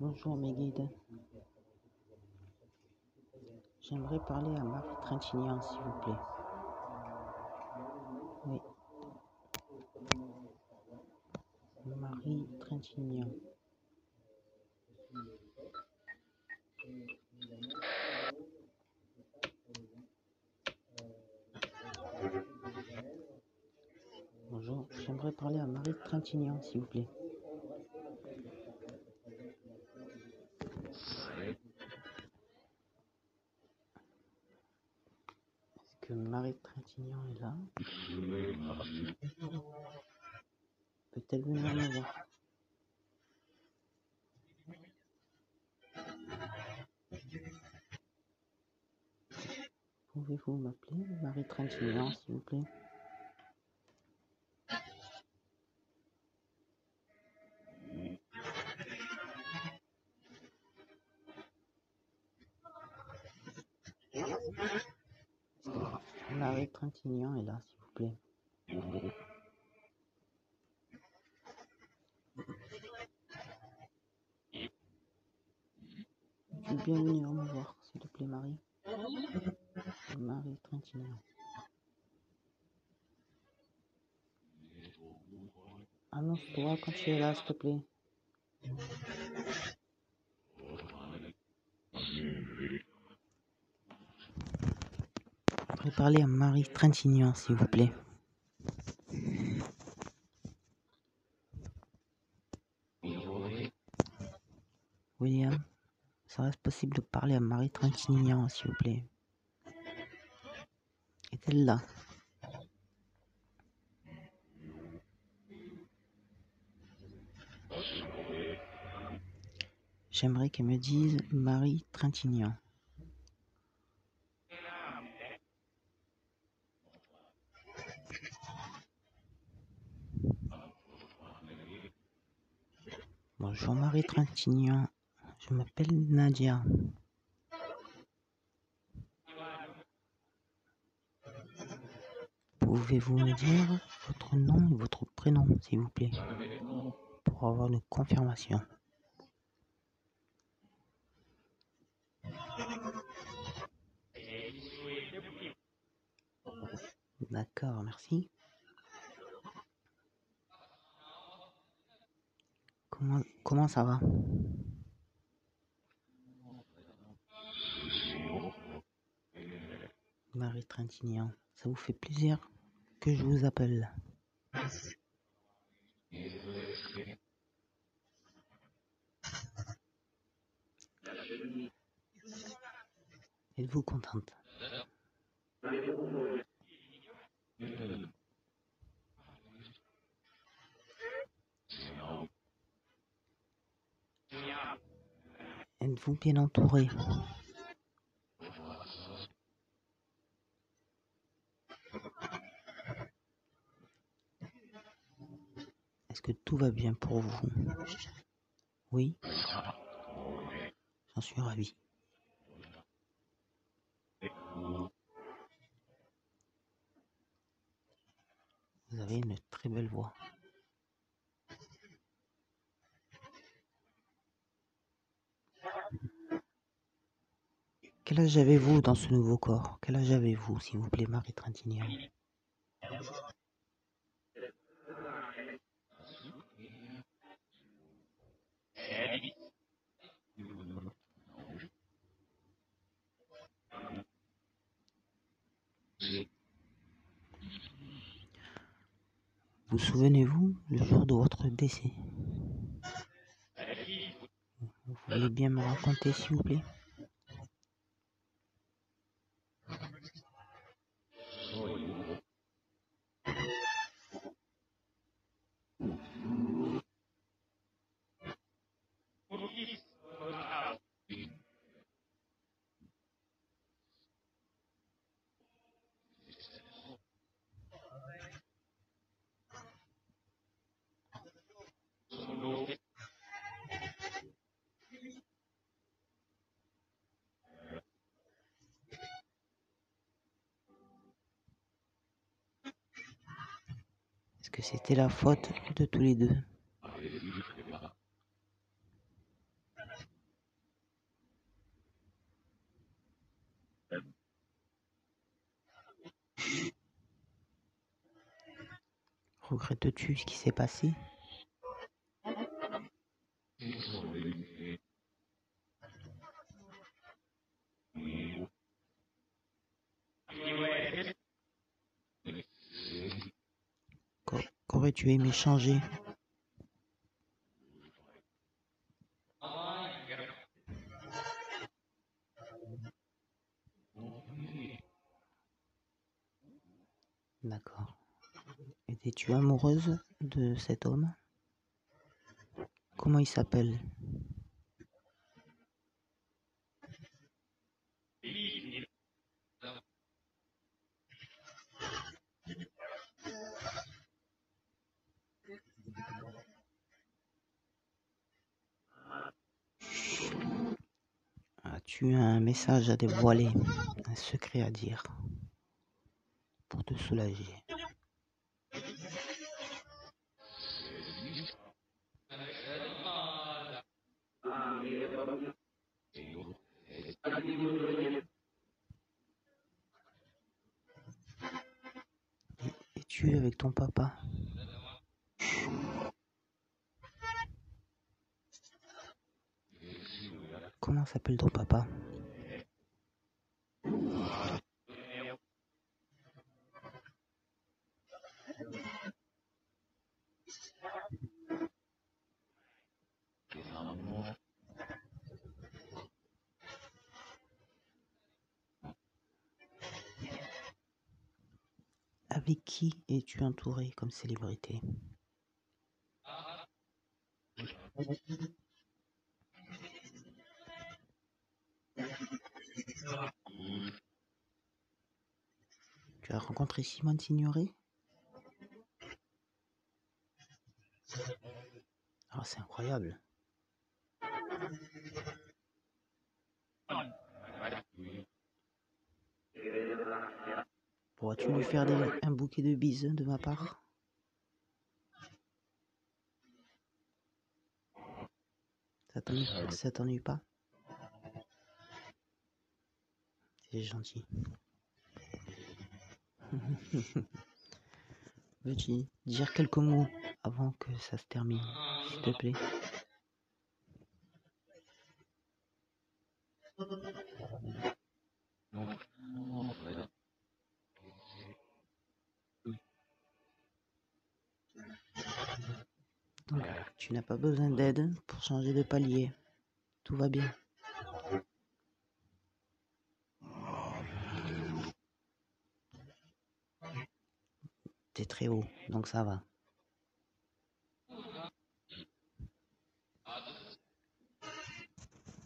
Bonjour mes guides. J'aimerais parler à Marie Trintignant, s'il vous plaît. Oui. Marie Trintignant. Bonjour, j'aimerais parler à Marie Trintignant, s'il vous plaît. Est-ce que Marie Trintignant est là? Peut-elle venir me voir? Pouvez-vous m'appeler Marie Trintignant, s'il vous plaît Marie Trintignant est là, s'il vous plaît. Tu peux bien venir me voir, s'il te plaît, Marie. Marie Trintignant. Annonce-toi quand tu es là, s'il te plaît. Je voudrais parler à Marie Trintignant, s'il vous plaît. William, serait-ce possible de parler à Marie Trintignant, s'il vous plaît J'aimerais qu'elle me dise Marie Trintignant. Bonjour Marie Trintignant, je m'appelle Nadia. Pouvez-vous me dire votre nom et votre prénom, s'il vous plaît, pour avoir une confirmation? D'accord, merci. Comment, comment ça va? Marie Trintignant, ça vous fait plaisir? Que je vous appelle. Êtes-vous contente? Êtes-vous bien entouré Est-ce que tout va bien pour vous? Oui? J'en suis ravi. Vous avez une très belle voix. Quel âge avez-vous dans ce nouveau corps? Quel âge avez-vous, s'il vous plaît, Marie Trintignant? Vous souvenez-vous le jour de votre décès? Vous voulez bien me raconter, s'il vous plaît? C'était la faute de tous les deux. Regrettes-tu ce qui s'est passé? Qu'aurais-tu aimé changer. D'accord. Étais-tu amoureuse de cet homme? Comment il s'appelle? As-tu un message à dévoiler, un secret à dire pour te soulager. Es-tu avec ton papa? Comment s'appelle ton papa? Avec qui es-tu entouré comme célébrité rencontré Simone Signoret Ah, c'est incroyable. Pourras-tu lui faire des- un bouquet de bises de ma part? Ça t'ennuie, ça t'ennuie pas? C'est gentil. Veux-tu dire quelques mots avant que ça se termine, s'il te plaît Donc, tu n'as pas besoin d'aide pour changer de palier. Tout va bien. T'es très haut, donc ça va.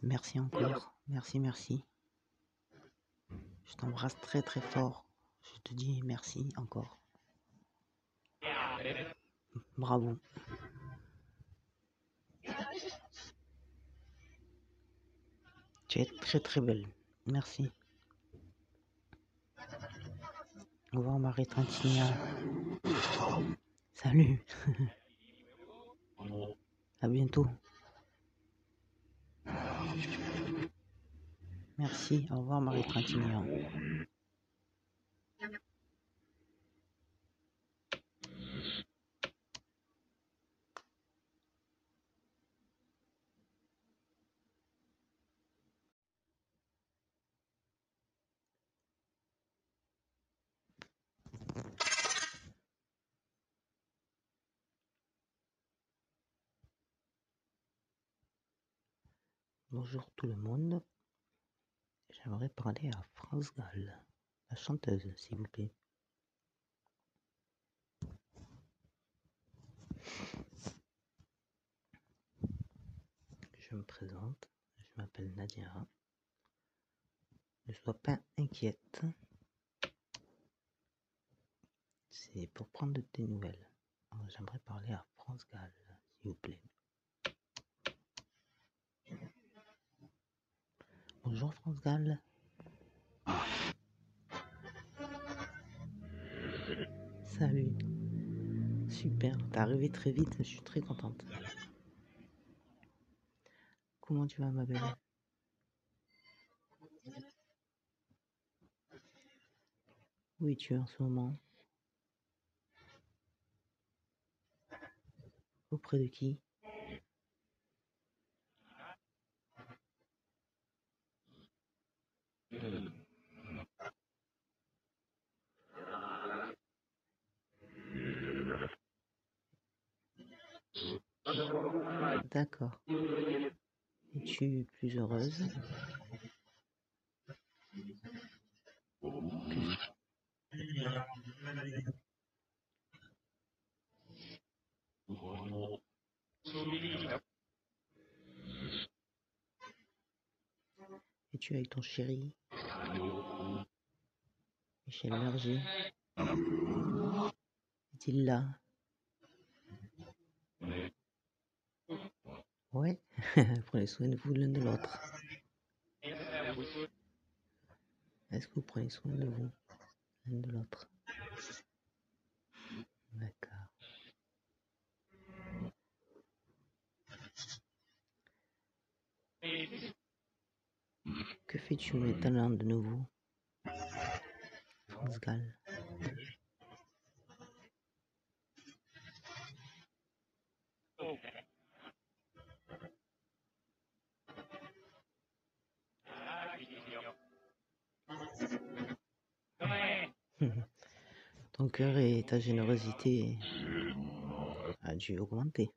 Merci encore. Merci, merci. Je t'embrasse très très fort. Je te dis merci encore. Bravo. Tu es très très belle. Merci. Au revoir Marie Trintignant. Salut. à bientôt. Merci. Au revoir Marie Trintignant. Bonjour tout le monde. J'aimerais parler à France Gall, la chanteuse, s'il vous plaît. Je me présente, je m'appelle Nadia. Ne sois pas inquiète. C'est pour prendre de tes nouvelles. J'aimerais parler à France Gall, s'il vous plaît. Bonjour France Gall. Salut. Super. T'es arrivé très vite, je suis très contente. Comment tu vas, ma belle? Où es-tu en ce moment? Auprès de qui? D'accord. Es-tu plus heureuse? Es-tu avec ton chéri? Michel Berger Est-il là? Ouais, prenez soin de vous l'un de l'autre. Est-ce que vous prenez soin de vous l'un de l'autre? D'accord. Que fais-tu maintenant de nouveau? Ton cœur et ta générosité a dû augmenter.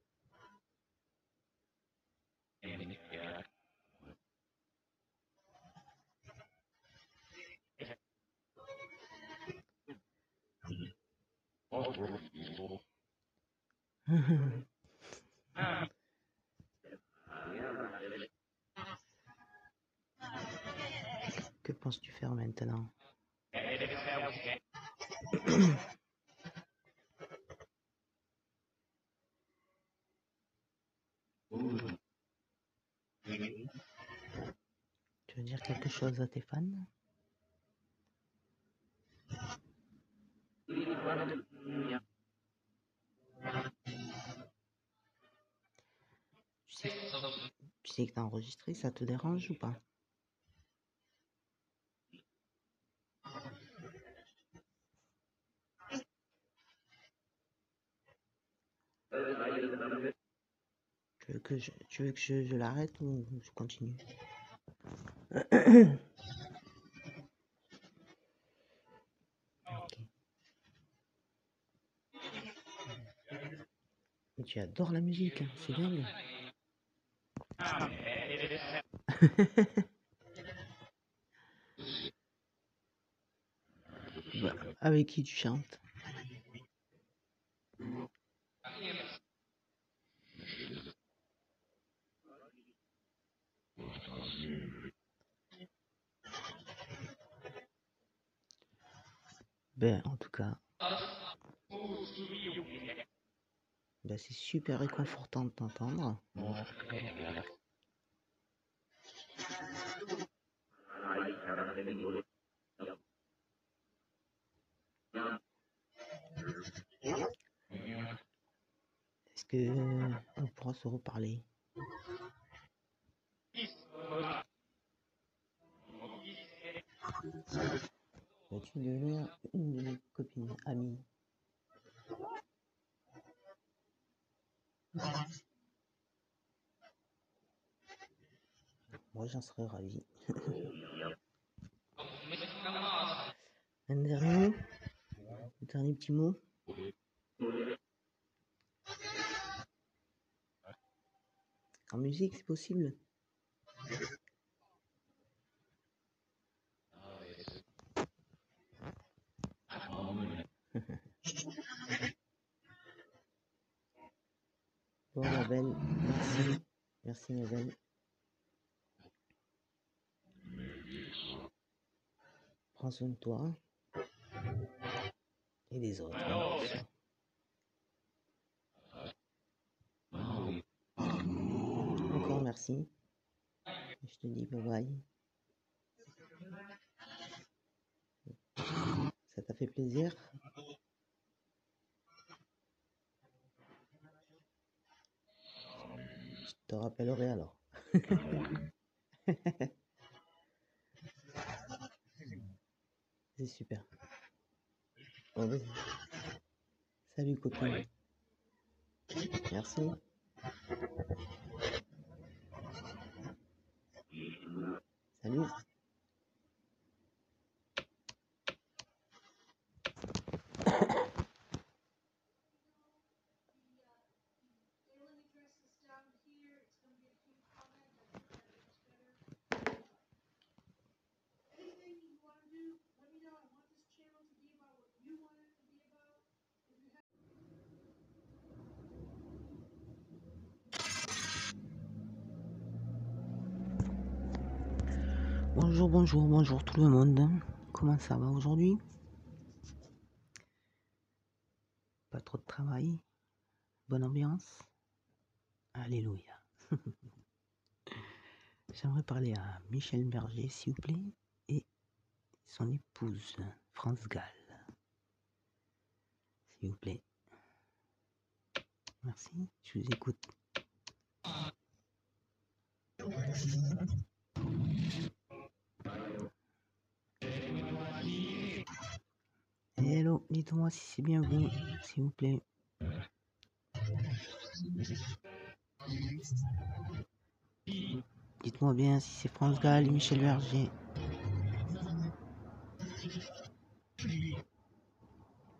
Que penses-tu faire maintenant? Tu veux dire quelque chose à tes fans? Tu sais, tu sais que t'as enregistré, ça te dérange ou pas? Tu veux que je, tu veux que je, je l'arrête ou je continue? Ok. Mais tu adores la musique, hein, c'est dingue. Bah, avec qui tu chantes? Ben, en tout cas, ben, c'est super réconfortant de t'entendre. Est-ce que on pourra se reparler? Es-tu devenue une de mes copines, amies Moi, j'en serais ravi. Un dernier Un dernier petit mot. En musique, c'est possible prends soin de toi et des autres. Encore merci. Je te dis bye bye. Ça t'a fait plaisir? Je te rappellerai alors. C'est super. Vas-y. Salut copain. Merci. Salut. Bonjour, bonjour, bonjour tout le monde. Comment ça va aujourd'hui? Pas trop de travail Bonne ambiance Alléluia. J'aimerais parler à Michel Berger, s'il vous plaît, et son épouse, France Gall. S'il vous plaît. Merci, je vous écoute. Hello, dites-moi si c'est bien vous, s'il vous plaît. Dites-moi bien si c'est France Gall et Michel Berger.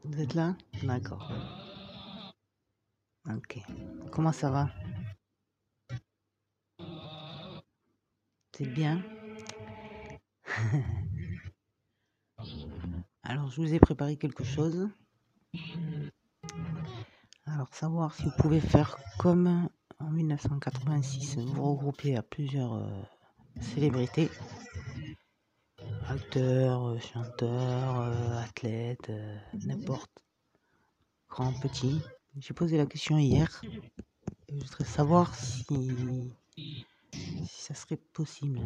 Vous êtes là? D'accord. Ok. Comment ça va? C'est bien? Alors, je vous ai préparé quelque chose. Alors, savoir si vous pouvez faire comme en 1986, vous regrouper à plusieurs euh, célébrités, acteurs, euh, chanteurs, euh, athlètes, n'importe, grand, petit. J'ai posé la question hier. Je voudrais savoir si ça serait possible.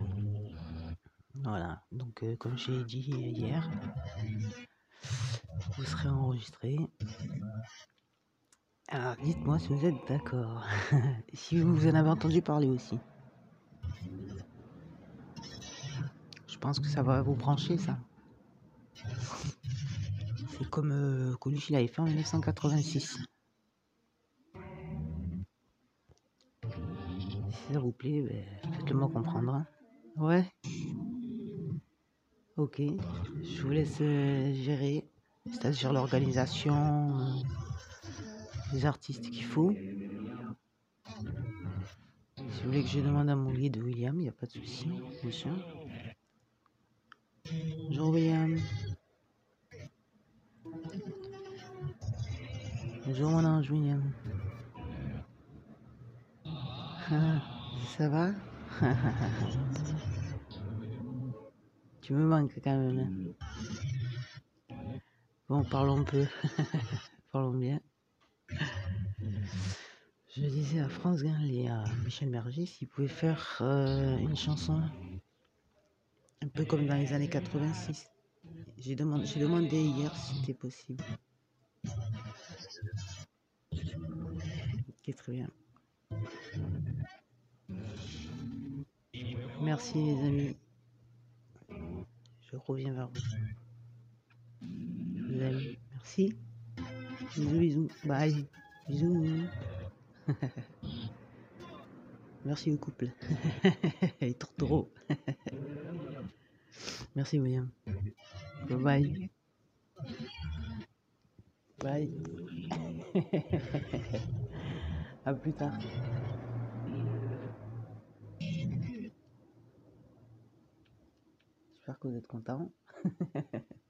Voilà, donc euh, comme j'ai dit hier, vous serez enregistré. Alors dites-moi si vous êtes d'accord. si vous en avez entendu parler aussi. Je pense que ça va vous brancher ça. C'est comme euh, Coluche l'avait fait en 1986. Si ça vous plaît, ben, faites-le moi comprendre. hein. Ouais. Ok. Je vous laisse euh, gérer. C'est-à-dire l'organisation, euh, les artistes qu'il faut. Si vous voulez que je demande à mon guide William, il n'y a pas de souci, sûr. Bonjour William. Bonjour mon ange William. Ah, Ça va? Tu me manques quand même. hein. Bon, parlons peu. parlons bien. Je disais à France Gall à Michel Berger s'ils pouvaient faire euh, une chanson un peu comme dans les années 86. J'ai demandé, j'ai demandé hier si c'était possible. Ok, très bien. Merci les amis. Reviens vers vous. Merci. Bisous, bisous. Bye. Bisous. Merci au couple. Les tourtereaux. Merci William. Bye bye. Bye. à plus tard. Vous êtes contents.